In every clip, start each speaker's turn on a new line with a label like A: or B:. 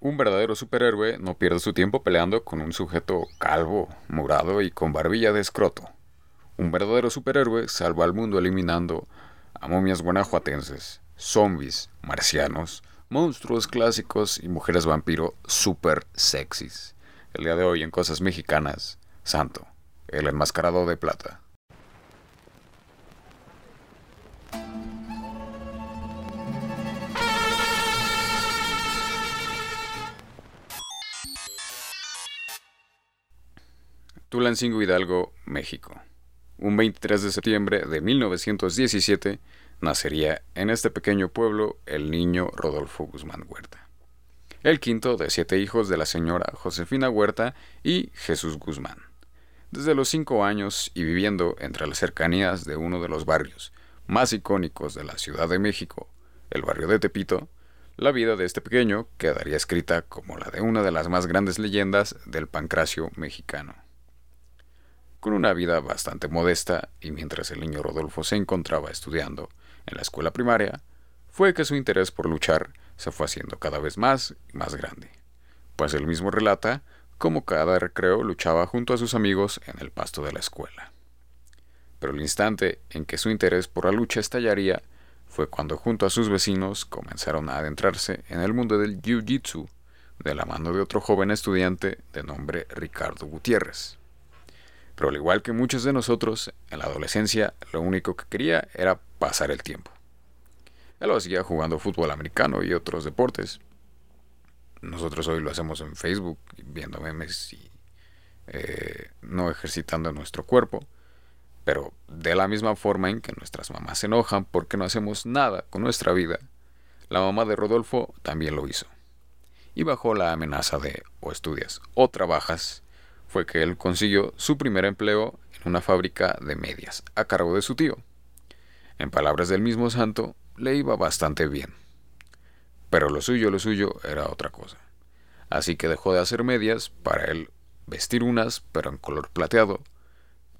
A: Un verdadero superhéroe no pierde su tiempo peleando con un sujeto calvo, murado y con barbilla de escroto. Un verdadero superhéroe salva al mundo eliminando a momias guanajuatenses, zombies, marcianos, monstruos clásicos y mujeres vampiro super sexys. El día de hoy en Cosas Mexicanas, Santo, el enmascarado de plata. Tulancingo Hidalgo, México. Un 23 de septiembre de 1917 nacería en este pequeño pueblo el niño Rodolfo Guzmán Huerta. El quinto de siete hijos de la señora Josefina Huerta y Jesús Guzmán. Desde los cinco años y viviendo entre las cercanías de uno de los barrios más icónicos de la Ciudad de México, el barrio de Tepito, la vida de este pequeño quedaría escrita como la de una de las más grandes leyendas del pancracio mexicano. Con una vida bastante modesta y mientras el niño Rodolfo se encontraba estudiando en la escuela primaria, fue que su interés por luchar se fue haciendo cada vez más y más grande, pues él mismo relata cómo cada recreo luchaba junto a sus amigos en el pasto de la escuela. Pero el instante en que su interés por la lucha estallaría fue cuando junto a sus vecinos comenzaron a adentrarse en el mundo del Jiu-Jitsu de la mano de otro joven estudiante de nombre Ricardo Gutiérrez. Pero al igual que muchos de nosotros, en la adolescencia lo único que quería era pasar el tiempo. Él lo hacía jugando fútbol americano y otros deportes. Nosotros hoy lo hacemos en Facebook, viendo memes y eh, no ejercitando nuestro cuerpo. Pero de la misma forma en que nuestras mamás se enojan porque no hacemos nada con nuestra vida, la mamá de Rodolfo también lo hizo. Y bajo la amenaza de o estudias o trabajas, fue que él consiguió su primer empleo en una fábrica de medias, a cargo de su tío. En palabras del mismo santo, le iba bastante bien. Pero lo suyo, lo suyo era otra cosa. Así que dejó de hacer medias para él vestir unas, pero en color plateado,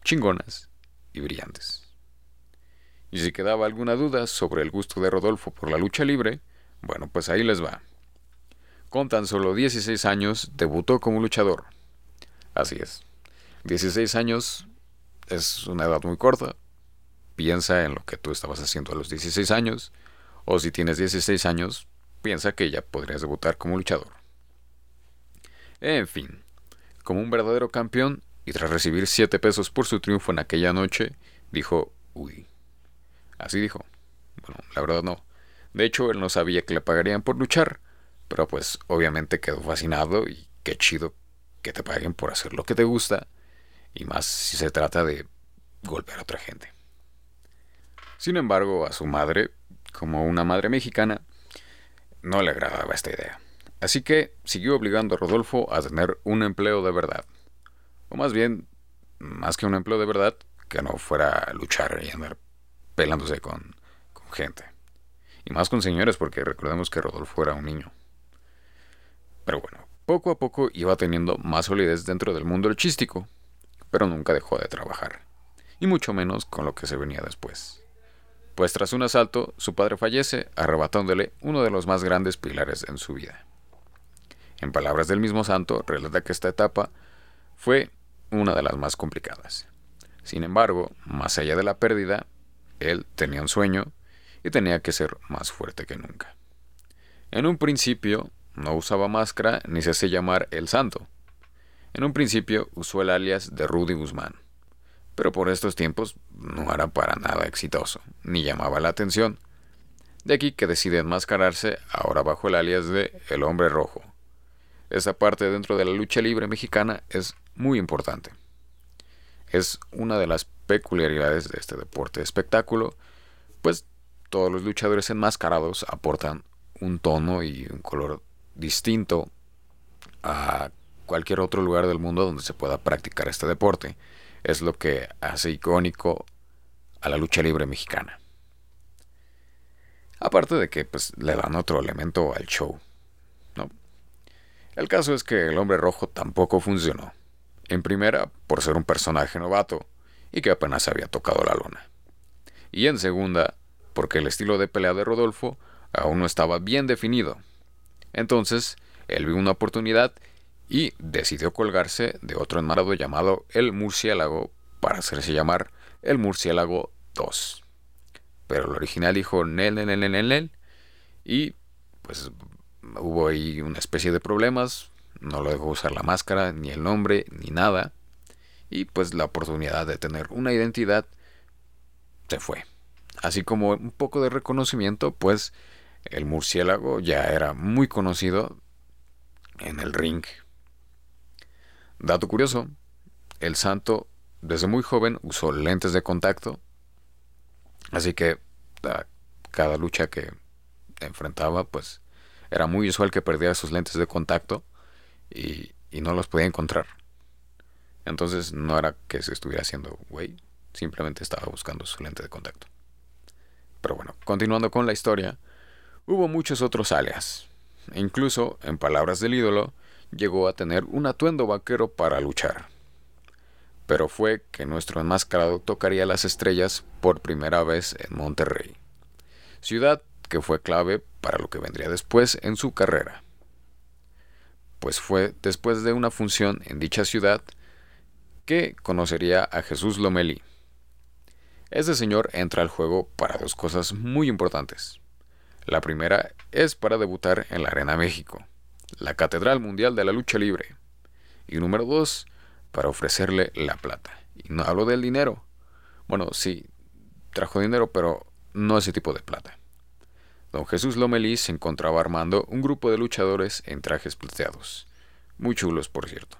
A: chingonas y brillantes. Y si quedaba alguna duda sobre el gusto de Rodolfo por la lucha libre, bueno, pues ahí les va. Con tan solo 16 años debutó como luchador Así es. 16 años es una edad muy corta. Piensa en lo que tú estabas haciendo a los 16 años. O si tienes 16 años, piensa que ya podrías debutar como luchador. En fin, como un verdadero campeón, y tras recibir 7 pesos por su triunfo en aquella noche, dijo, uy. Así dijo. Bueno, la verdad no. De hecho, él no sabía que le pagarían por luchar, pero pues obviamente quedó fascinado y qué chido que te paguen por hacer lo que te gusta, y más si se trata de golpear a otra gente. Sin embargo, a su madre, como una madre mexicana, no le agradaba esta idea. Así que siguió obligando a Rodolfo a tener un empleo de verdad. O más bien, más que un empleo de verdad, que no fuera a luchar y andar pelándose con, con gente. Y más con señores, porque recordemos que Rodolfo era un niño. Pero bueno, poco a poco iba teniendo más solidez dentro del mundo chístico, pero nunca dejó de trabajar, y mucho menos con lo que se venía después. Pues tras un asalto, su padre fallece, arrebatándole uno de los más grandes pilares en su vida. En palabras del mismo santo, relata que esta etapa fue una de las más complicadas. Sin embargo, más allá de la pérdida, él tenía un sueño y tenía que ser más fuerte que nunca. En un principio, no usaba máscara ni se hace llamar El Santo. En un principio usó el alias de Rudy Guzmán, pero por estos tiempos no era para nada exitoso, ni llamaba la atención. De aquí que decide enmascararse ahora bajo el alias de El Hombre Rojo. Esta parte dentro de la lucha libre mexicana es muy importante. Es una de las peculiaridades de este deporte de espectáculo, pues todos los luchadores enmascarados aportan un tono y un color distinto a cualquier otro lugar del mundo donde se pueda practicar este deporte. Es lo que hace icónico a la lucha libre mexicana. Aparte de que pues, le dan otro elemento al show. ¿no? El caso es que el hombre rojo tampoco funcionó. En primera, por ser un personaje novato y que apenas había tocado la lona. Y en segunda, porque el estilo de pelea de Rodolfo aún no estaba bien definido entonces, él vio una oportunidad y decidió colgarse de otro enmarado llamado el murciélago para hacerse llamar el murciélago 2. Pero el original dijo Nel, Nel, Nel, Nel, y pues hubo ahí una especie de problemas, no lo dejó usar la máscara, ni el nombre, ni nada, y pues la oportunidad de tener una identidad se fue. Así como un poco de reconocimiento, pues el murciélago ya era muy conocido en el ring. Dato curioso, el santo desde muy joven usó lentes de contacto, así que cada lucha que enfrentaba, pues era muy usual que perdiera sus lentes de contacto y, y no los podía encontrar. Entonces no era que se estuviera haciendo güey, simplemente estaba buscando su lente de contacto. Pero bueno, continuando con la historia, hubo muchos otros alias. E incluso, en palabras del ídolo, llegó a tener un atuendo vaquero para luchar. Pero fue que nuestro enmascarado tocaría las estrellas por primera vez en Monterrey, ciudad que fue clave para lo que vendría después en su carrera. Pues fue después de una función en dicha ciudad que conocería a Jesús Lomelí. Este señor entra al juego para dos cosas muy importantes. La primera es para debutar en la Arena México, la Catedral Mundial de la Lucha Libre. Y número dos, para ofrecerle la plata. Y no hablo del dinero. Bueno, sí, trajo dinero, pero no ese tipo de plata. Don Jesús Lomelí se encontraba armando un grupo de luchadores en trajes plateados. Muy chulos, por cierto.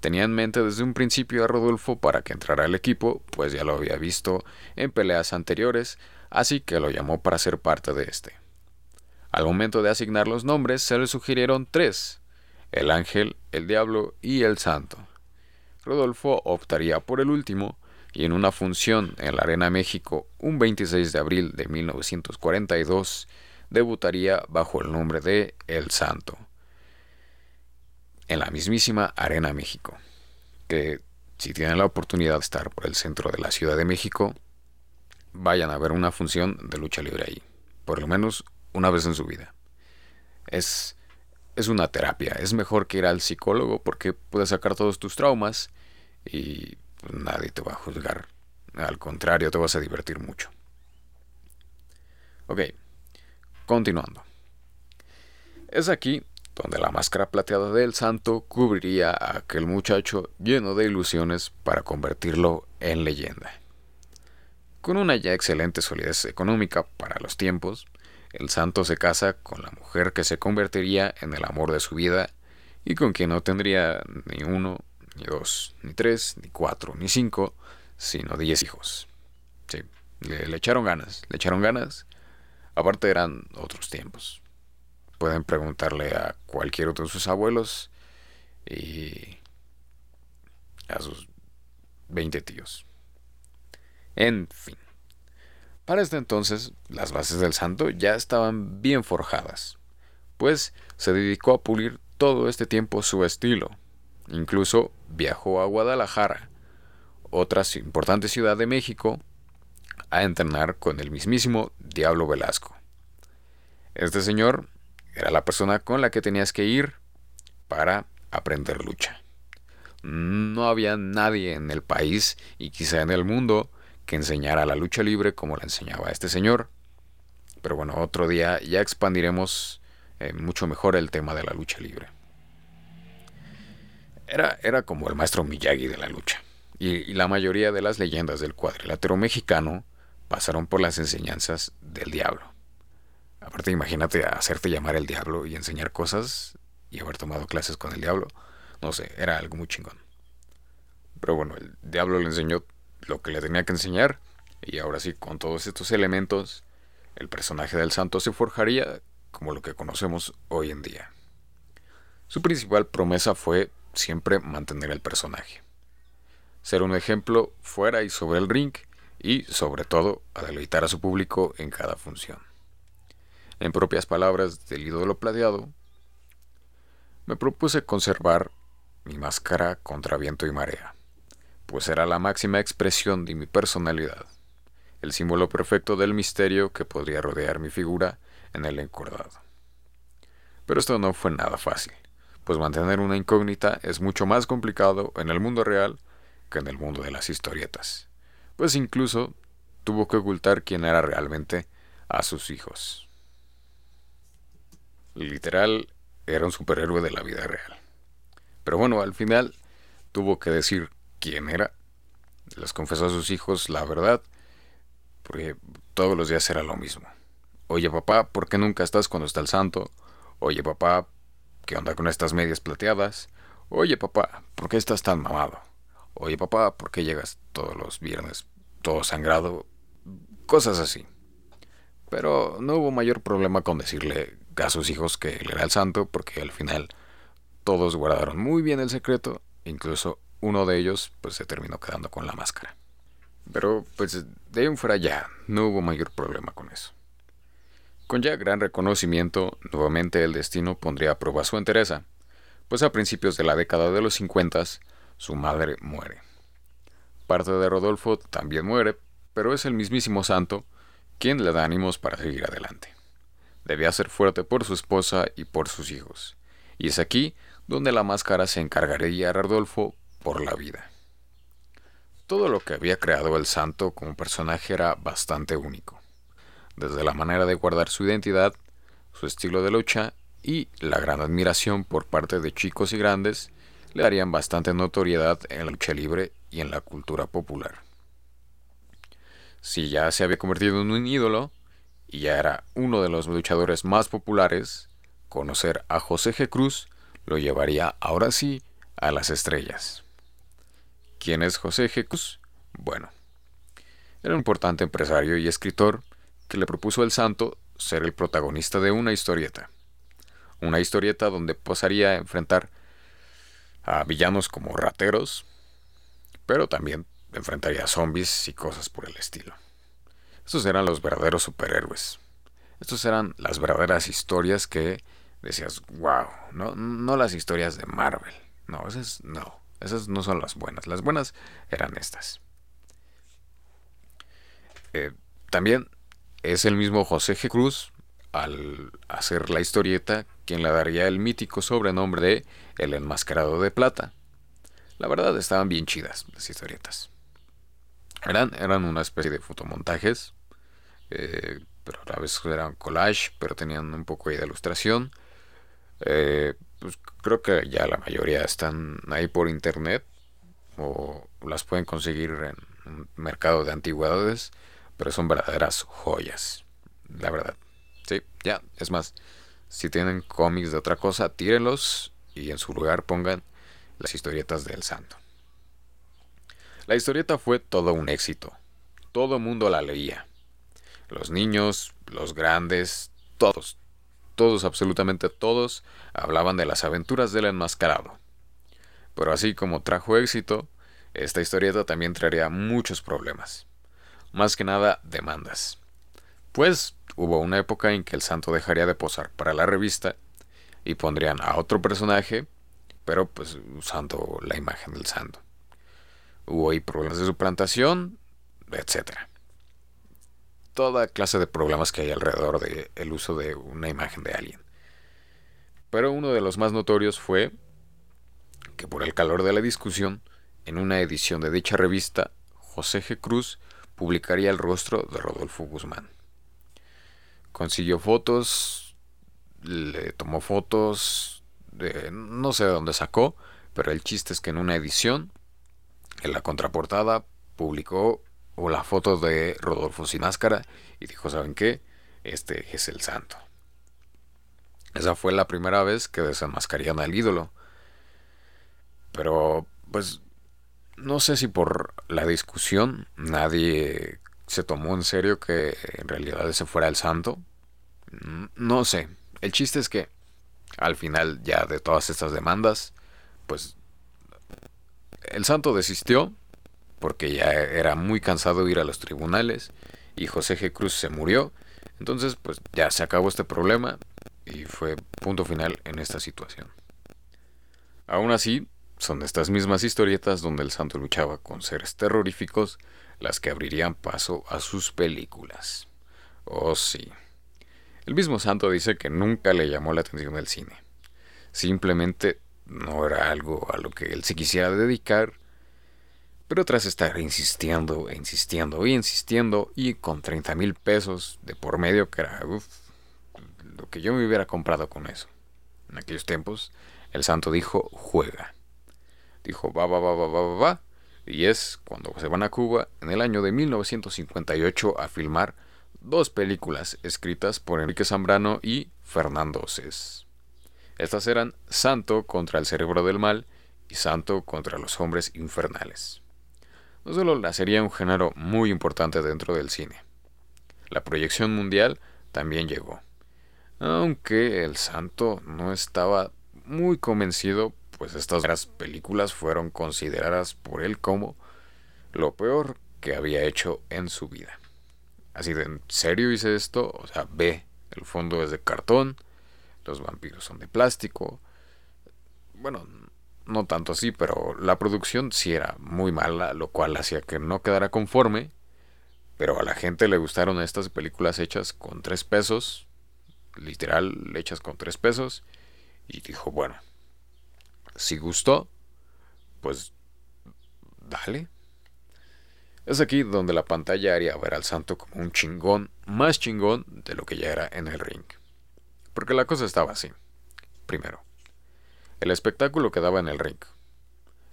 A: Tenía en mente desde un principio a Rodolfo para que entrara al equipo, pues ya lo había visto en peleas anteriores, así que lo llamó para ser parte de este. Al momento de asignar los nombres se le sugirieron tres, el ángel, el diablo y el santo. Rodolfo optaría por el último, y en una función en la Arena México un 26 de abril de 1942 debutaría bajo el nombre de El Santo en la mismísima Arena México. Que si tienen la oportunidad de estar por el centro de la Ciudad de México, vayan a ver una función de lucha libre ahí, por lo menos una vez en su vida. Es, es una terapia, es mejor que ir al psicólogo porque puedes sacar todos tus traumas y nadie te va a juzgar. Al contrario, te vas a divertir mucho. Ok, continuando. Es aquí donde la máscara plateada del santo cubriría a aquel muchacho lleno de ilusiones para convertirlo en leyenda. Con una ya excelente solidez económica para los tiempos, el santo se casa con la mujer que se convertiría en el amor de su vida y con quien no tendría ni uno, ni dos, ni tres, ni cuatro, ni cinco, sino diez hijos. Sí, le, le echaron ganas, le echaron ganas. Aparte eran otros tiempos pueden preguntarle a cualquier otro de sus abuelos y a sus 20 tíos. En fin. Para este entonces, las bases del santo ya estaban bien forjadas, pues se dedicó a pulir todo este tiempo su estilo. Incluso viajó a Guadalajara, otra importante ciudad de México, a entrenar con el mismísimo Diablo Velasco. Este señor era la persona con la que tenías que ir para aprender lucha. No había nadie en el país y quizá en el mundo que enseñara la lucha libre como la enseñaba este señor. Pero bueno, otro día ya expandiremos eh, mucho mejor el tema de la lucha libre. Era, era como el maestro Miyagi de la lucha. y la mayoría de las leyendas del cuadrilátero mexicano pasaron por las enseñanzas del diablo. Aparte, imagínate hacerte llamar el diablo y enseñar cosas y haber tomado clases con el diablo. No sé, era algo muy chingón. Pero bueno, el diablo le enseñó lo que le tenía que enseñar y ahora sí, con todos estos elementos, el personaje del santo se forjaría como lo que conocemos hoy en día. Su principal promesa fue siempre mantener el personaje. Ser un ejemplo fuera y sobre el ring y, sobre todo, a deleitar a su público en cada función en propias palabras del ídolo plateado, me propuse conservar mi máscara contra viento y marea, pues era la máxima expresión de mi personalidad, el símbolo perfecto del misterio que podría rodear mi figura en el encordado. Pero esto no fue nada fácil, pues mantener una incógnita es mucho más complicado en el mundo real que en el mundo de las historietas, pues incluso tuvo que ocultar quién era realmente a sus hijos. Literal, era un superhéroe de la vida real. Pero bueno, al final tuvo que decir quién era. Les confesó a sus hijos la verdad, porque todos los días era lo mismo. Oye papá, ¿por qué nunca estás cuando está el santo? Oye papá, ¿qué onda con estas medias plateadas? Oye papá, ¿por qué estás tan mamado? Oye papá, ¿por qué llegas todos los viernes todo sangrado? Cosas así. Pero no hubo mayor problema con decirle a sus hijos que él era el santo, porque al final todos guardaron muy bien el secreto, incluso uno de ellos pues se terminó quedando con la máscara. Pero pues de ahí en fuera ya, no hubo mayor problema con eso. Con ya gran reconocimiento, nuevamente el destino pondría a prueba su entereza, pues a principios de la década de los 50 su madre muere. Parte de Rodolfo también muere, pero es el mismísimo santo quien le da ánimos para seguir adelante. Debía ser fuerte por su esposa y por sus hijos, y es aquí donde la máscara se encargaría a Rodolfo por la vida. Todo lo que había creado el santo como personaje era bastante único, desde la manera de guardar su identidad, su estilo de lucha y la gran admiración por parte de chicos y grandes le darían bastante notoriedad en la lucha libre y en la cultura popular. Si ya se había convertido en un ídolo y ya era uno de los luchadores más populares, conocer a José G. Cruz lo llevaría ahora sí a las estrellas. ¿Quién es José. Cruz? Bueno, era un importante empresario y escritor que le propuso al santo ser el protagonista de una historieta. Una historieta donde posaría a enfrentar a villanos como rateros, pero también enfrentaría a zombies y cosas por el estilo. Estos eran los verdaderos superhéroes. Estos eran las verdaderas historias que decías, wow, no, no las historias de Marvel. No, esas no, esas no son las buenas. Las buenas eran estas. Eh, también es el mismo José G. Cruz, al hacer la historieta, quien le daría el mítico sobrenombre de El Enmascarado de Plata. La verdad estaban bien chidas las historietas. Eran, eran una especie de fotomontajes, eh, pero a vez eran collage, pero tenían un poco de ilustración. Eh, pues creo que ya la mayoría están ahí por internet o las pueden conseguir en un mercado de antigüedades, pero son verdaderas joyas, la verdad. Sí, ya, es más, si tienen cómics de otra cosa, tírenlos y en su lugar pongan las historietas del santo. La historieta fue todo un éxito. Todo el mundo la leía. Los niños, los grandes, todos, todos, absolutamente todos, hablaban de las aventuras del enmascarado. Pero así como trajo éxito, esta historieta también traería muchos problemas. Más que nada, demandas. Pues hubo una época en que el santo dejaría de posar para la revista y pondrían a otro personaje, pero pues usando la imagen del santo. Hubo ahí problemas de suplantación, etc. Toda clase de problemas que hay alrededor del el uso de una imagen de alguien. Pero uno de los más notorios fue que por el calor de la discusión, en una edición de dicha revista, José G. Cruz publicaría el rostro de Rodolfo Guzmán. Consiguió fotos, le tomó fotos, de, no sé de dónde sacó, pero el chiste es que en una edición en la contraportada publicó la foto de Rodolfo sin máscara y dijo, ¿saben qué? Este es el santo. Esa fue la primera vez que desenmascarían al ídolo. Pero, pues, no sé si por la discusión nadie se tomó en serio que en realidad ese fuera el santo. No sé. El chiste es que al final ya de todas estas demandas, pues el santo desistió porque ya era muy cansado ir a los tribunales y José G. Cruz se murió. Entonces, pues ya se acabó este problema y fue punto final en esta situación. Aún así, son estas mismas historietas donde el santo luchaba con seres terroríficos las que abrirían paso a sus películas. Oh sí. El mismo Santo dice que nunca le llamó la atención el cine. Simplemente no era algo a lo que él se quisiera dedicar, pero tras estar insistiendo insistiendo y insistiendo y con 30 mil pesos de por medio, que era lo que yo me hubiera comprado con eso. En aquellos tiempos, el santo dijo, juega. Dijo, va, va, va, va, va, va, va. Y es cuando se van a Cuba en el año de 1958 a filmar dos películas escritas por Enrique Zambrano y Fernando Cés. Estas eran Santo contra el cerebro del mal y Santo contra los hombres infernales. No solo la sería un género muy importante dentro del cine. La proyección mundial también llegó. Aunque el santo no estaba muy convencido, pues estas películas fueron consideradas por él como lo peor que había hecho en su vida. Así de en serio hice esto, o sea, ve, el fondo es de cartón, los vampiros son de plástico. Bueno, no tanto así, pero la producción sí era muy mala, lo cual hacía que no quedara conforme. Pero a la gente le gustaron estas películas hechas con tres pesos, literal hechas con tres pesos, y dijo, bueno, si gustó, pues dale, es aquí donde la pantalla haría ver al santo como un chingón, más chingón de lo que ya era en el ring. Porque la cosa estaba así. Primero, el espectáculo que daba en el ring.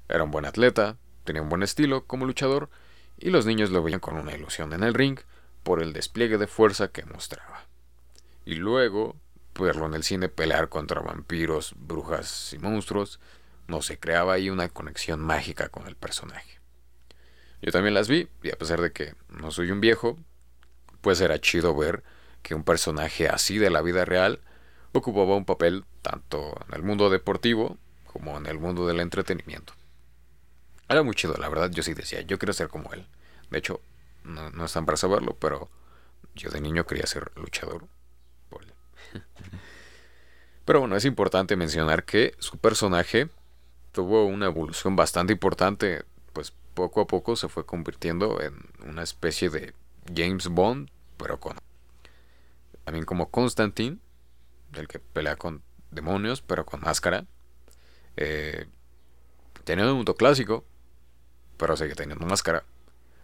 A: Era un buen atleta, tenía un buen estilo como luchador, y los niños lo veían con una ilusión en el ring por el despliegue de fuerza que mostraba. Y luego, verlo en el cine pelear contra vampiros, brujas y monstruos, no se creaba ahí una conexión mágica con el personaje. Yo también las vi y a pesar de que no soy un viejo, pues era chido ver que un personaje así de la vida real ocupaba un papel tanto en el mundo deportivo como en el mundo del entretenimiento. Era muy chido, la verdad, yo sí decía, yo quiero ser como él. De hecho, no, no están para saberlo, pero yo de niño quería ser luchador. Pero bueno, es importante mencionar que su personaje tuvo una evolución bastante importante poco a poco se fue convirtiendo en una especie de James Bond, pero con también como Constantine, el que pelea con demonios, pero con máscara. Eh, tenía un mundo clásico, pero sigue teniendo máscara.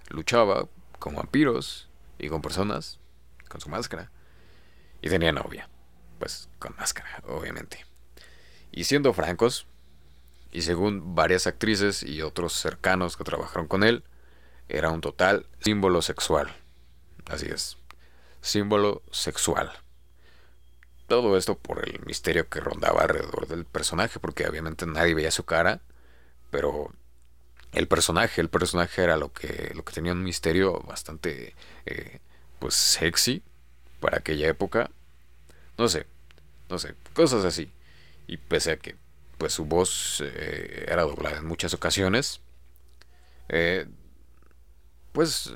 A: Luchaba con vampiros y con personas con su máscara. Y tenía novia, pues con máscara, obviamente. Y siendo francos, y según varias actrices y otros cercanos que trabajaron con él, era un total símbolo sexual. Así es, símbolo sexual. Todo esto por el misterio que rondaba alrededor del personaje, porque obviamente nadie veía su cara, pero el personaje, el personaje era lo que, lo que tenía un misterio bastante, eh, pues, sexy para aquella época. No sé, no sé, cosas así. Y pese a que pues su voz eh, era doblada en muchas ocasiones. Eh, pues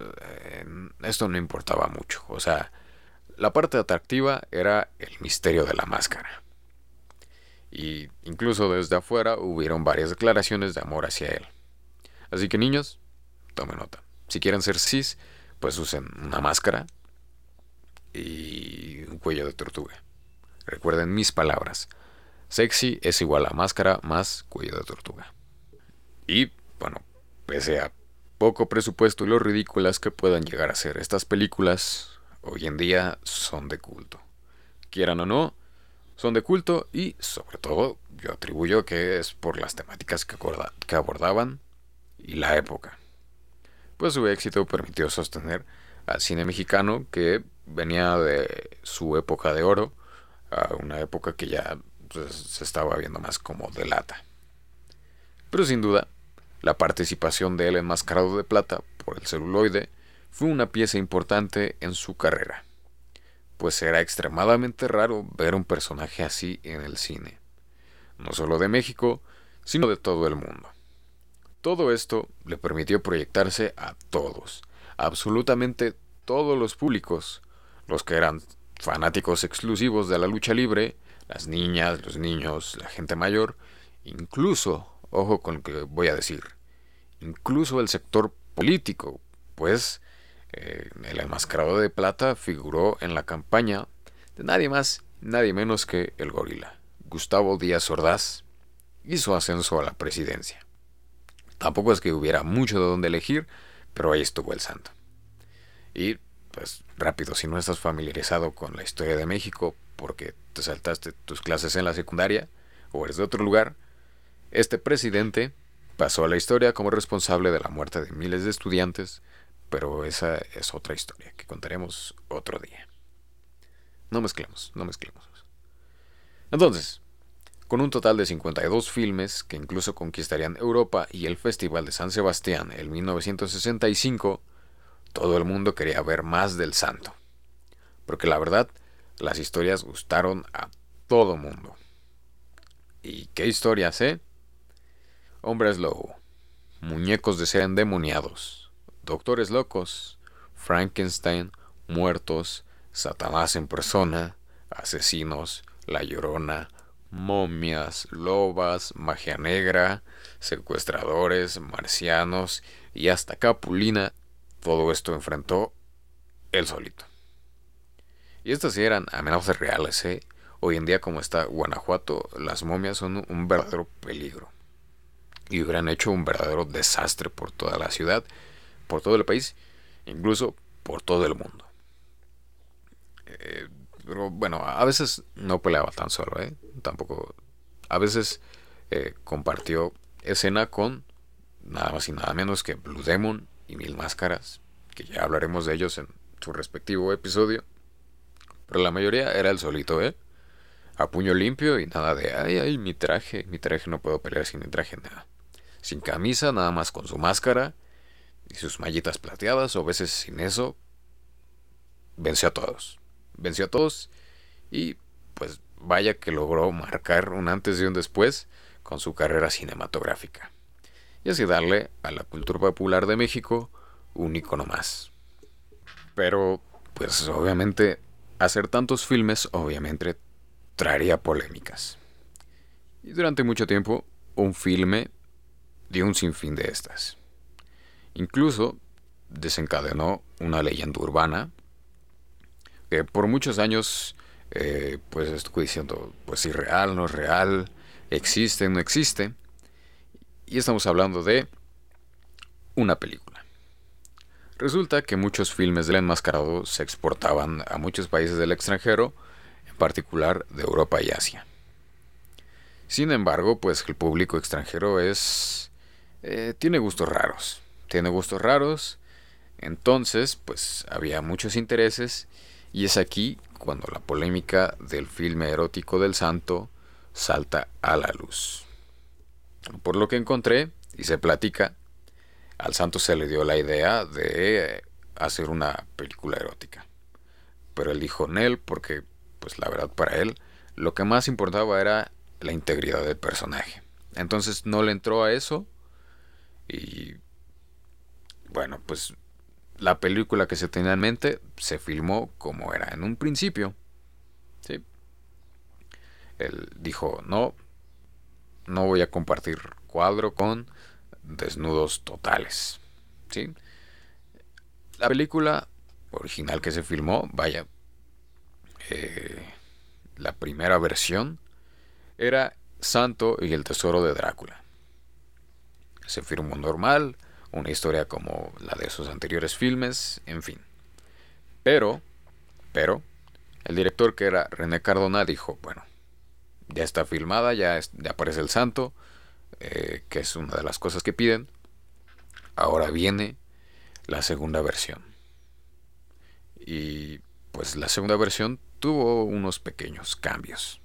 A: esto no importaba mucho. O sea, la parte atractiva era el misterio de la máscara. Y incluso desde afuera hubieron varias declaraciones de amor hacia él. Así que niños, tomen nota. Si quieren ser cis, pues usen una máscara y un cuello de tortuga. Recuerden mis palabras. Sexy es igual a máscara más cuello de tortuga. Y, bueno, pese a poco presupuesto y lo ridículas que puedan llegar a ser estas películas, hoy en día son de culto. Quieran o no, son de culto y, sobre todo, yo atribuyo que es por las temáticas que, abordaban y la época. Pues su éxito permitió sostener al cine mexicano que venía de su época de oro a una época que ya pues, se estaba viendo más como de lata. Pero sin duda, la participación de él enmascarado de plata por el celuloide fue una pieza importante en su carrera, pues era extremadamente raro ver un personaje así en el cine, no solo de México, sino de todo el mundo. Todo esto le permitió proyectarse a todos, absolutamente todos los públicos, los que eran fanáticos exclusivos de la lucha libre, las niñas, los niños, la gente mayor, incluso, ojo con lo que voy a decir, incluso el sector político, pues eh, el enmascarado de plata figuró en la campaña de nadie más, nadie menos que el gorila. Gustavo Díaz Ordaz hizo ascenso a la presidencia. Tampoco es que hubiera mucho de dónde elegir, pero ahí estuvo el santo. Y, pues, rápido, si no estás familiarizado con la historia de México, porque te saltaste tus clases en la secundaria, o eres de otro lugar, este presidente pasó a la historia como responsable de la muerte de miles de estudiantes, pero esa es otra historia que contaremos otro día. No mezclemos, no mezclemos. Entonces, con un total de 52 filmes que incluso conquistarían Europa y el Festival de San Sebastián en 1965, todo el mundo quería ver más del santo. Porque la verdad, las historias gustaron a todo mundo. ¿Y qué historias, eh? Hombres lobo, muñecos de ser endemoniados, doctores locos, Frankenstein, muertos, Satanás en persona, asesinos, la llorona, momias, lobas, magia negra, secuestradores, marcianos y hasta Capulina, todo esto enfrentó él solito. Y estas eran amenazas reales, ¿eh? Hoy en día, como está Guanajuato, las momias son un verdadero peligro. Y hubieran hecho un verdadero desastre por toda la ciudad, por todo el país, incluso por todo el mundo. Eh, pero bueno, a veces no peleaba tan solo, ¿eh? Tampoco. A veces eh, compartió escena con nada más y nada menos que Blue Demon y Mil Máscaras, que ya hablaremos de ellos en su respectivo episodio. Pero la mayoría era el solito, ¿eh? A puño limpio y nada de, ay, ay, mi traje, mi traje no puedo pelear sin mi traje, nada. Sin camisa, nada más con su máscara y sus mallitas plateadas, o veces sin eso. Venció a todos venció a todos y pues vaya que logró marcar un antes y un después con su carrera cinematográfica. Y así darle a la cultura popular de México un icono más. Pero, pues obviamente, hacer tantos filmes obviamente traería polémicas. Y durante mucho tiempo, un filme dio un sinfín de estas. Incluso desencadenó una leyenda urbana que por muchos años eh, pues estuve diciendo pues si real, no es real, existe, no existe. Y estamos hablando de una película. Resulta que muchos filmes del enmascarado se exportaban a muchos países del extranjero, en particular de Europa y Asia. Sin embargo, pues el público extranjero es... Eh, tiene gustos raros. Tiene gustos raros. Entonces, pues había muchos intereses y es aquí cuando la polémica del filme erótico del santo salta a la luz. Por lo que encontré y se platica, al santo se le dio la idea de hacer una película erótica. Pero él dijo Nel porque, pues la verdad para él, lo que más importaba era la integridad del personaje. Entonces no le entró a eso y bueno, pues la película que se tenía en mente se filmó como era en un principio. ¿sí? Él dijo, no, no voy a compartir cuadro con desnudos totales. ¿sí? La película original que se filmó, vaya, eh, la primera versión era Santo y el Tesoro de Drácula. Se filmó normal, una historia como la de sus anteriores filmes, en fin. Pero, pero, el director que era René Cardona dijo, bueno, ya está filmada, ya, aparece el santo, eh, que es una de las cosas que piden. Ahora viene la segunda versión. Y pues la segunda versión tuvo unos pequeños cambios.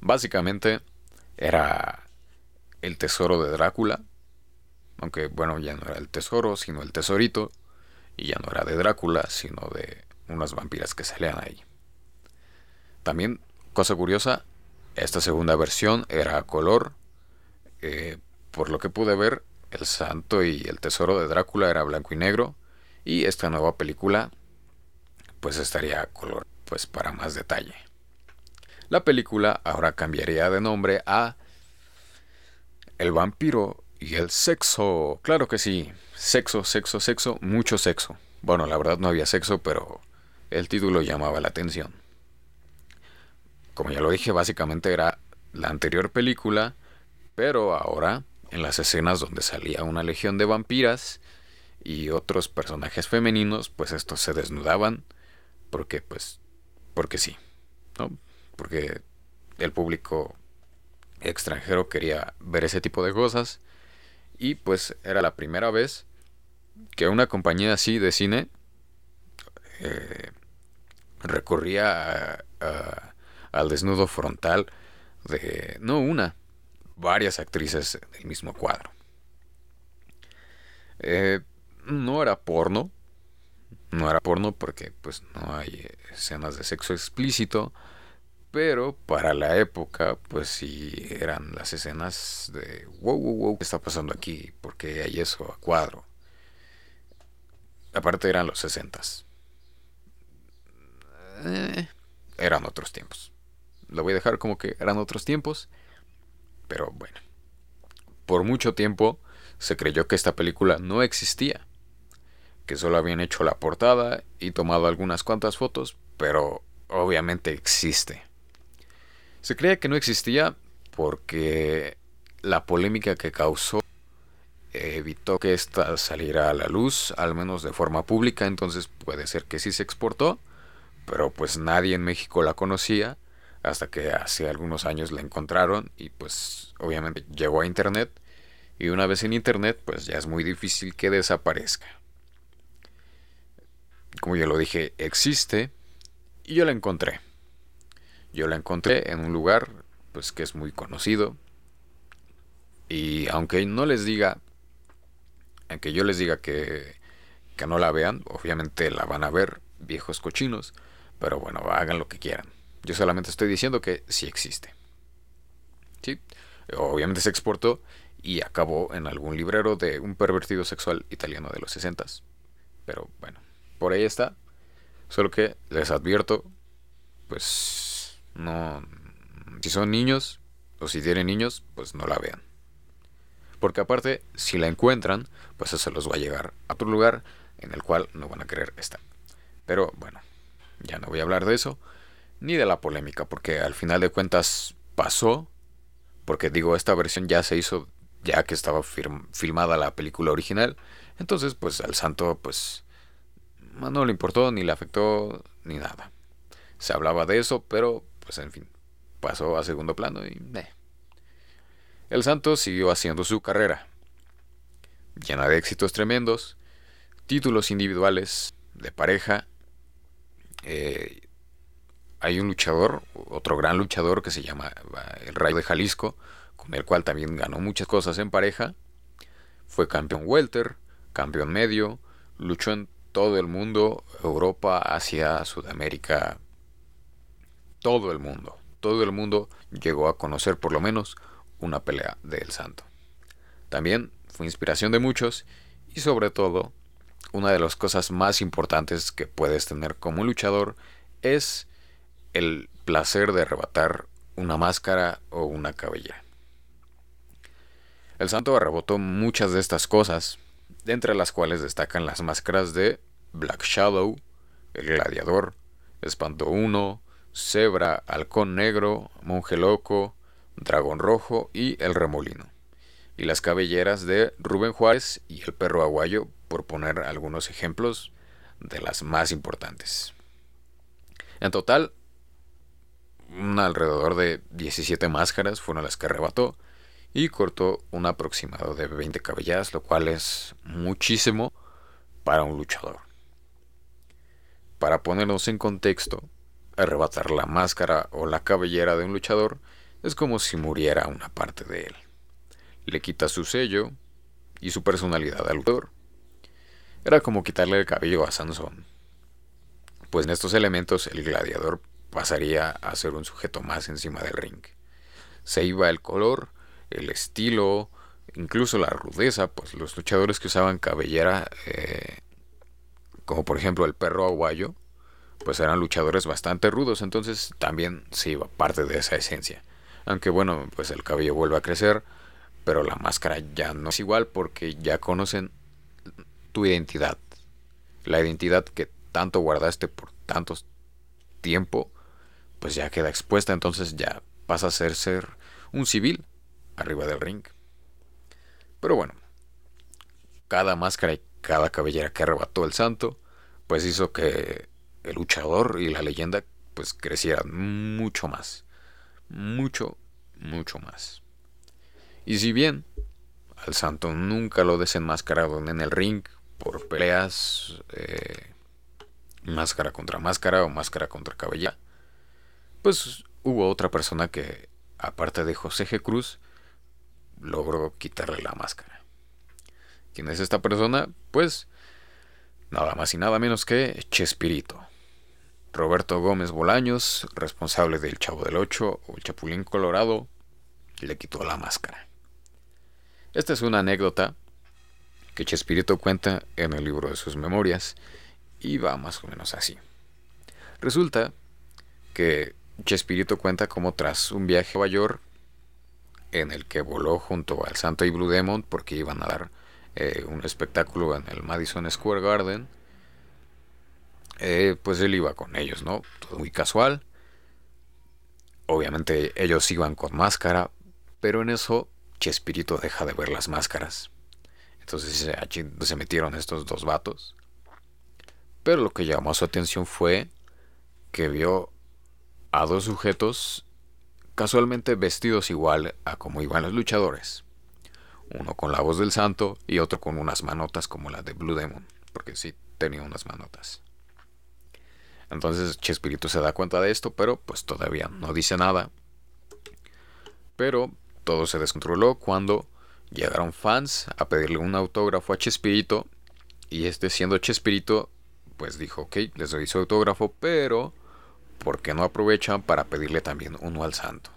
A: Básicamente era el tesoro de Drácula, aunque bueno, ya no era el tesoro, sino el tesorito, y ya no era de Drácula, sino de unas vampiras que salían ahí. También, cosa curiosa, esta segunda versión era a color, eh, por lo que pude ver, el santo y el tesoro de Drácula era blanco y negro, y esta nueva película pues estaría a color, pues para más detalle. La película ahora cambiaría de nombre a El vampiro y el sexo, claro que sí. Sexo, sexo, sexo, mucho sexo. Bueno, la verdad no había sexo, pero el título llamaba la atención. Como ya lo dije, básicamente era la anterior película, pero ahora en las escenas donde salía una legión de vampiras y otros personajes femeninos, pues estos se desnudaban porque pues porque sí, ¿no? Porque el público extranjero quería ver ese tipo de cosas y pues era la primera vez que una compañía así de cine eh, recurría al desnudo frontal de no una, varias actrices del mismo cuadro. Eh, no era porno, no era porno porque pues no hay escenas de sexo explícito, pero para la época pues sí eran las escenas de wow, wow, wow, ¿qué está pasando aquí? ¿Por qué hay eso a cuadro? Aparte eran los sesentas. Eh, eran otros tiempos. Lo voy a dejar como que eran otros tiempos. Pero bueno. Por mucho tiempo se creyó que esta película no existía. Que solo habían hecho la portada y tomado algunas cuantas fotos. Pero obviamente existe. Se creía que no existía porque la polémica que causó evitó que esta saliera a la luz, al menos de forma pública, entonces puede ser que sí se exportó, pero pues nadie en México la conocía hasta que hace algunos años la encontraron y pues obviamente llegó a internet y una vez en internet pues ya es muy difícil que desaparezca. Como ya lo dije, existe y yo la encontré. Yo la encontré en un lugar pues que es muy conocido y aunque no les diga que yo les diga que, que no la vean, obviamente la van a ver, viejos cochinos, pero bueno, hagan lo que quieran. Yo solamente estoy diciendo que sí existe. ¿Sí? Obviamente se exportó y acabó en algún librero de un pervertido sexual italiano de los 60. Pero bueno, por ahí está. Solo que les advierto, pues no... Si son niños o si tienen niños, pues no la vean. Porque aparte, si la encuentran, pues eso los va a llegar a otro lugar en el cual no van a querer estar. Pero bueno, ya no voy a hablar de eso, ni de la polémica, porque al final de cuentas pasó, porque digo, esta versión ya se hizo ya que estaba filmada la película original, entonces pues al santo pues no le importó, ni le afectó, ni nada. Se hablaba de eso, pero pues en fin, pasó a segundo plano y... Eh. El santo siguió haciendo su carrera, llena de éxitos tremendos, títulos individuales, de pareja. Eh, hay un luchador, otro gran luchador que se llama el Rayo de Jalisco, con el cual también ganó muchas cosas en pareja. Fue campeón welter, campeón medio, luchó en todo el mundo, Europa, Asia, Sudamérica, todo el mundo. Todo el mundo llegó a conocer por lo menos una pelea de El Santo. También fue inspiración de muchos y sobre todo, una de las cosas más importantes que puedes tener como luchador es el placer de arrebatar una máscara o una cabellera. El santo arrebató muchas de estas cosas, entre las cuales destacan las máscaras de Black Shadow, el Gladiador, Espanto 1, Zebra, Halcón Negro, Monje Loco, Dragón Rojo y El Remolino. Y las cabelleras de Rubén Juárez y el perro aguayo, por poner algunos ejemplos de las más importantes. En total, alrededor de 17 máscaras fueron las que arrebató y cortó un aproximado de 20 cabelleras, lo cual es muchísimo para un luchador. Para ponernos en contexto, arrebatar la máscara o la cabellera de un luchador es como si muriera una parte de él. Le quita su sello y su personalidad al autor. Era como quitarle el cabello a Sansón. Pues en estos elementos el gladiador pasaría a ser un sujeto más encima del ring. Se iba el color, el estilo, incluso la rudeza, pues los luchadores que usaban cabellera, eh, como por ejemplo el perro aguayo, pues eran luchadores bastante rudos, entonces también se iba parte de esa esencia. Aunque bueno, pues el cabello vuelve a crecer, pero la máscara ya no es igual porque ya conocen tu identidad. La identidad que tanto guardaste por tanto tiempo, pues ya queda expuesta, entonces ya pasa a ser, ser un civil arriba del ring. Pero bueno, cada máscara y cada cabellera que arrebató el santo, pues hizo que el luchador y la leyenda pues crecieran mucho más. Mucho, mucho más. Y si bien al santo nunca lo desenmascararon en el ring por peleas eh, máscara contra máscara o máscara contra cabellera, pues hubo otra persona que, aparte de José G. Cruz, logró quitarle la máscara. ¿Quién es esta persona? Pues nada más y nada menos que Chespirito. Roberto Gómez Bolaños, responsable del Chavo del Ocho o el Chapulín Colorado, le quitó la máscara. Esta es una anécdota que Chespirito cuenta en el libro de sus memorias y va más o menos así. Resulta que Chespirito cuenta como tras un viaje a Nueva York en el que voló junto al Santo y Blue Demon porque iban a dar eh, un espectáculo en el Madison Square Garden, eh, pues él iba con ellos, ¿no? Todo muy casual. Obviamente ellos iban con máscara, pero en eso Chespirito deja de ver las máscaras. Entonces se metieron estos dos vatos. Pero lo que llamó su atención fue que vio a dos sujetos casualmente vestidos igual a como iban los luchadores uno con la voz del santo y otro con unas manotas como la de Blue Demon, porque sí tenía unas manotas. Entonces Chespirito se da cuenta de esto, pero pues todavía no dice nada. Pero todo se descontroló cuando llegaron fans a pedirle un autógrafo a Chespirito y este siendo Chespirito pues dijo, ok, les doy su autógrafo, pero ¿por qué no aprovechan para pedirle también uno al santo?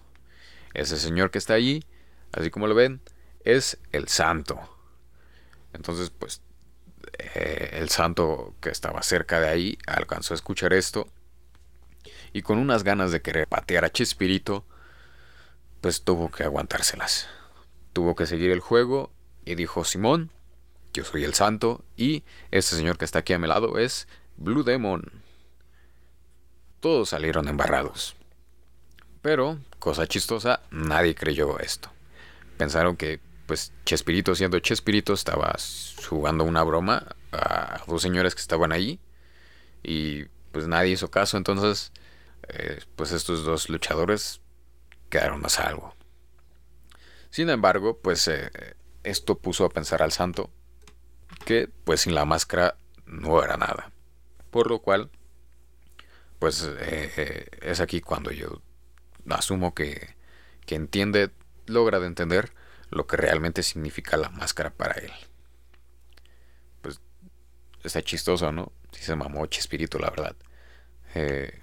A: Ese señor que está allí, así como lo ven, es el santo. Entonces, pues, eh, el santo que estaba cerca de ahí alcanzó a escuchar esto y con unas ganas de querer patear a Chespirito, pues tuvo que aguantárselas. Tuvo que seguir el juego y dijo Simón, yo soy el santo y este señor que está aquí a mi lado es Blue Demon. Todos salieron embarrados. Pero, cosa chistosa, nadie creyó esto. Pensaron que pues Chespirito siendo Chespirito estaba jugando una broma a dos señores que estaban ahí y pues nadie hizo caso. Entonces eh, pues estos dos luchadores quedaron a salvo. Sin embargo pues eh, esto puso a pensar al santo que pues sin la máscara no era nada. Por lo cual pues eh, es aquí cuando yo asumo que, que entiende logra de entender lo que realmente significa la máscara para él. Pues está chistoso, ¿no? Si se mamó Chespirito, la verdad. Eh,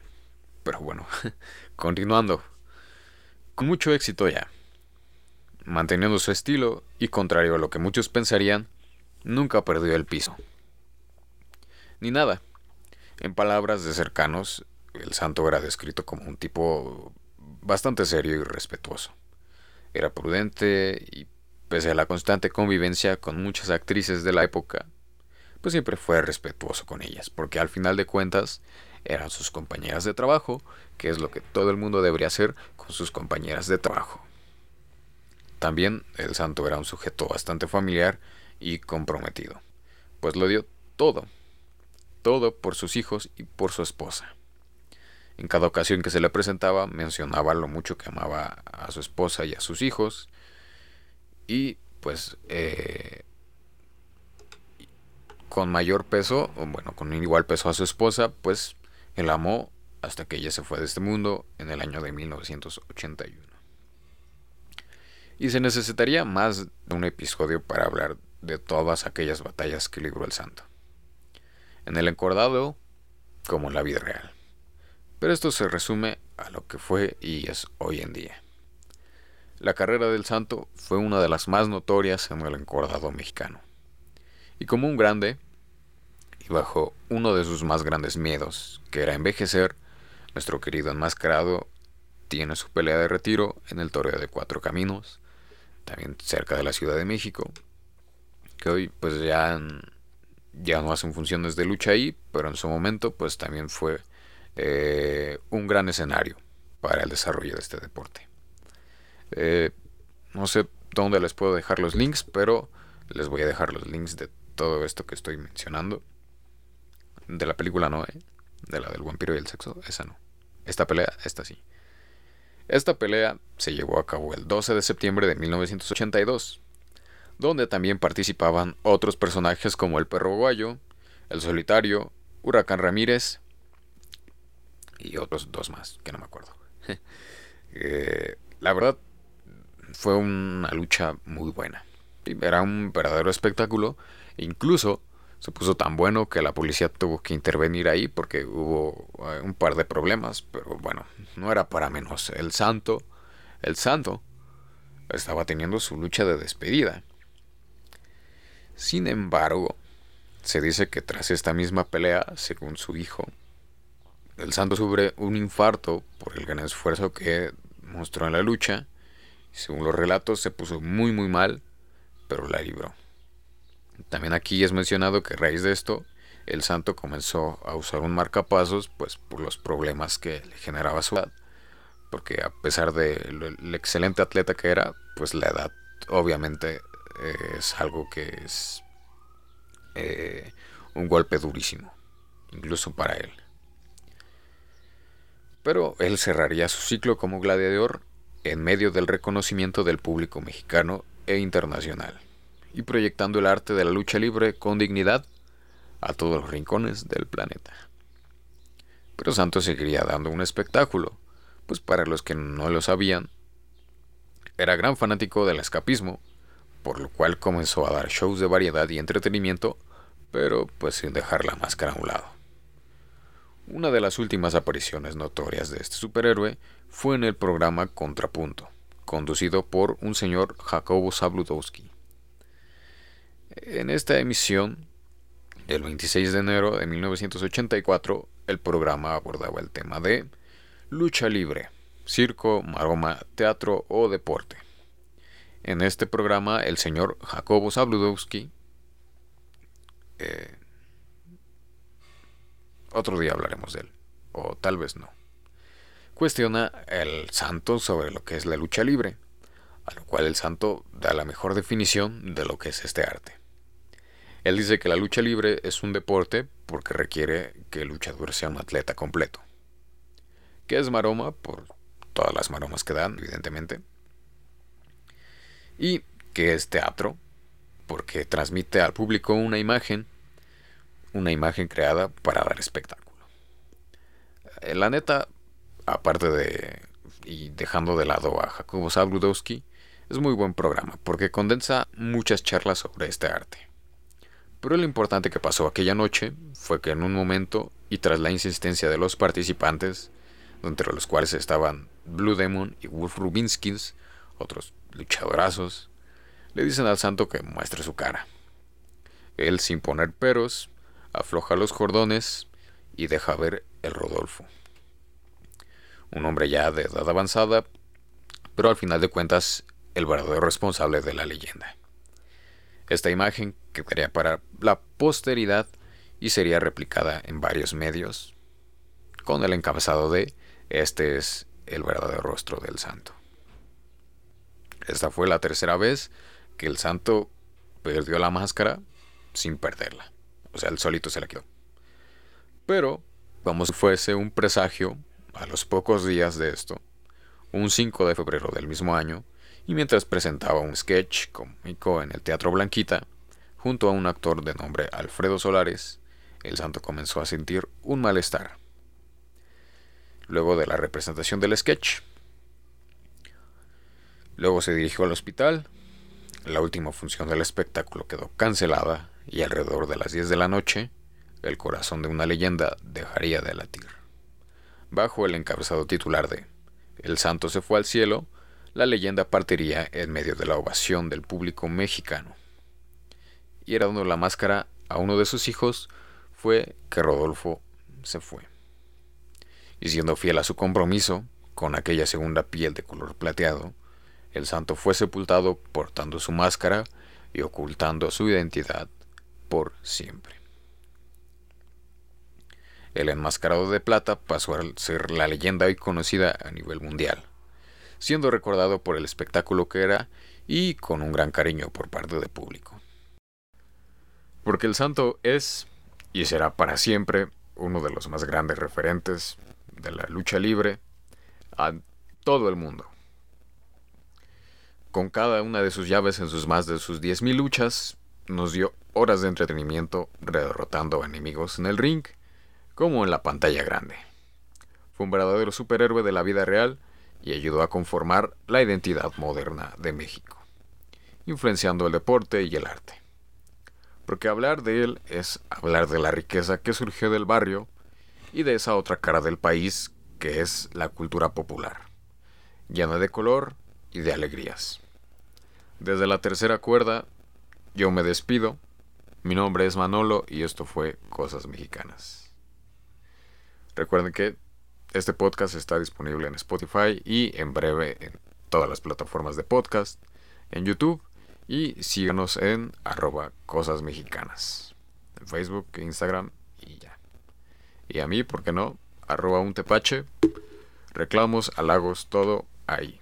A: pero bueno, continuando. Con mucho éxito ya. Manteniendo su estilo y contrario a lo que muchos pensarían, nunca perdió el piso. Ni nada. En palabras de cercanos, el santo era descrito como un tipo bastante serio y respetuoso. Era prudente y pese a la constante convivencia con muchas actrices de la época, pues siempre fue respetuoso con ellas, porque al final de cuentas eran sus compañeras de trabajo, que es lo que todo el mundo debería hacer con sus compañeras de trabajo. También el santo era un sujeto bastante familiar y comprometido, pues lo dio todo, todo por sus hijos y por su esposa. En cada ocasión que se le presentaba mencionaba lo mucho que amaba a su esposa y a sus hijos. Y pues eh, con mayor peso, o bueno, con igual peso a su esposa, pues él amó hasta que ella se fue de este mundo en el año de 1981. Y se necesitaría más de un episodio para hablar de todas aquellas batallas que libró el santo. En el encordado, como en la vida real. Pero esto se resume a lo que fue y es hoy en día. La carrera del santo fue una de las más notorias en el encordado mexicano. Y como un grande, y bajo uno de sus más grandes miedos, que era envejecer, nuestro querido enmascarado tiene su pelea de retiro en el Toreo de Cuatro Caminos, también cerca de la Ciudad de México, que hoy pues ya, ya no hacen funciones de lucha ahí, pero en su momento pues también fue eh, un gran escenario para el desarrollo de este deporte. Eh, no sé dónde les puedo dejar los links, pero les voy a dejar los links de todo esto que estoy mencionando. De la película no, ¿eh? De la del vampiro y el sexo, esa no. Esta pelea, esta sí. Esta pelea se llevó a cabo el 12 de septiembre de 1982, donde también participaban otros personajes como el perro guayo, el solitario, Huracán Ramírez y otros dos más, que no me acuerdo. Eh, la verdad, fue una lucha muy buena. Era un verdadero espectáculo. Incluso se puso tan bueno que la policía tuvo que intervenir ahí porque hubo eh, un par de problemas. Pero bueno, no era para menos. El santo, el santo, estaba teniendo su lucha de despedida. Sin embargo, se dice que tras esta misma pelea, según su hijo, el santo sufre un infarto por el gran esfuerzo que mostró en la lucha. Según los relatos, se puso muy muy mal, pero la libró. También aquí es mencionado que a raíz de esto, el santo comenzó a usar un marcapasos, pues por los problemas que le generaba su edad. Porque a pesar de el excelente atleta que era, pues la edad obviamente es algo que es eh, un golpe durísimo, incluso para él. Pero él cerraría su ciclo como gladiador en medio del reconocimiento del público mexicano e internacional, y proyectando el arte de la lucha libre con dignidad a todos los rincones del planeta. Pero Santos seguiría dando un espectáculo, pues para los que no lo sabían, era gran fanático del escapismo por lo cual comenzó a dar shows de variedad y entretenimiento, pero pues sin dejar la máscara a un lado. Una de las últimas apariciones notorias de este superhéroe fue en el programa Contrapunto, conducido por un señor Jacobo Zabludowski. En esta emisión, el 26 de enero de 1984, el programa abordaba el tema de lucha libre, circo, maroma, teatro o deporte. En este programa, el señor Jacobo Zabludowski, eh, otro día hablaremos de él, o tal vez no, cuestiona el santo sobre lo que es la lucha libre, a lo cual el santo da la mejor definición de lo que es este arte. Él dice que la lucha libre es un deporte porque requiere que el luchador sea un atleta completo. ¿Qué es maroma? Por todas las maromas que dan, evidentemente y que es teatro, porque transmite al público una imagen, una imagen creada para dar espectáculo. Eh, la neta, aparte de y dejando de lado a Jacobo Zabludowski, es muy buen programa porque condensa muchas charlas sobre este arte. Pero lo importante que pasó aquella noche fue que en un momento y tras la insistencia de los participantes, entre los cuales estaban Blue Demon y Wolf Rubinskins, otros luchadorazos, le dicen al santo que muestre su cara. Él, sin poner peros, afloja los cordones y deja ver el Rodolfo. Un hombre ya de edad avanzada, pero al final de cuentas el verdadero responsable de la leyenda. Esta imagen quedaría para la posteridad y sería replicada en varios medios, con el encabezado de Este es el verdadero rostro del santo. Esta fue la tercera vez que el santo perdió la máscara sin perderla. O sea, el solito se la quedó. Pero, como si fuese un presagio, a los pocos días de esto, un 5 de febrero del mismo año, y mientras presentaba un sketch cómico en el Teatro Blanquita, junto a un actor de nombre Alfredo Solares, el santo comenzó a sentir un malestar. Luego de la representación del sketch, Luego se dirigió al hospital. La última función del espectáculo quedó cancelada y alrededor de las 10 de la noche, el corazón de una leyenda dejaría de latir. Bajo el encabezado titular de El santo se fue al cielo, la leyenda partiría en medio de la ovación del público mexicano. Y era dando la máscara a uno de sus hijos, fue que Rodolfo se fue. Y siendo fiel a su compromiso, con aquella segunda piel de color plateado, el santo fue sepultado portando su máscara y ocultando su identidad por siempre. El enmascarado de plata pasó a ser la leyenda hoy conocida a nivel mundial, siendo recordado por el espectáculo que era y con un gran cariño por parte del público. Porque el santo es y será para siempre uno de los más grandes referentes de la lucha libre a todo el mundo. Con cada una de sus llaves en sus más de sus 10.000 luchas, nos dio horas de entretenimiento derrotando enemigos en el ring como en la pantalla grande. Fue un verdadero superhéroe de la vida real y ayudó a conformar la identidad moderna de México, influenciando el deporte y el arte. Porque hablar de él es hablar de la riqueza que surgió del barrio y de esa otra cara del país que es la cultura popular, llena de color y de alegrías. Desde la tercera cuerda, yo me despido. Mi nombre es Manolo y esto fue Cosas Mexicanas. Recuerden que este podcast está disponible en Spotify y en breve en todas las plataformas de podcast, en YouTube y síganos en arroba cosas mexicanas, en Facebook, Instagram y ya. Y a mí, ¿por qué no? Arroba un tepache, reclamos, halagos, todo ahí.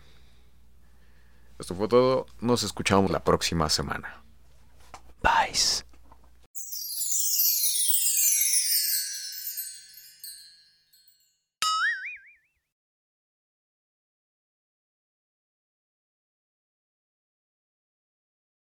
A: Esto fue todo, nos escuchamos la próxima semana.
B: Bye.